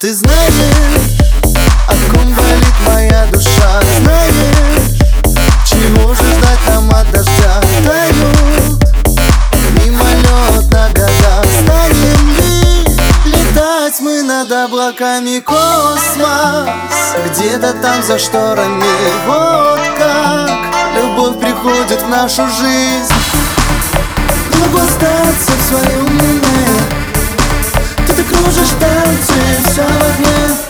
Ты знаешь, о ком болит моя душа? Знаешь, чего же ждать нам от дождя? Тают мимолетно года Станем ли летать мы над облаками Космос? Где-то там за шторами. Вот как любовь приходит в нашу жизнь Могу остаться в своем уме Ты так кружишь танцы вся в огне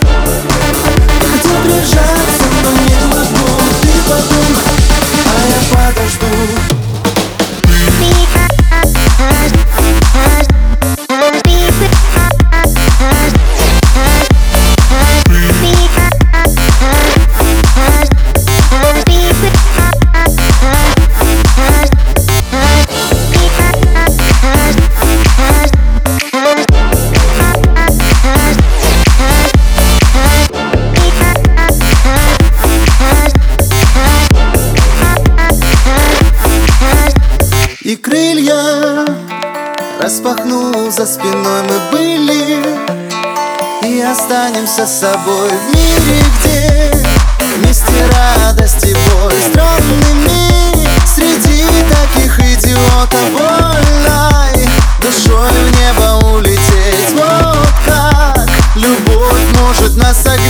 крылья. Распахнул за спиной мы были. И останемся с собой в мире, где Вместе радость и боль Странный среди таких идиотов Вольной душой в небо улететь. Вот как любовь может нас согреть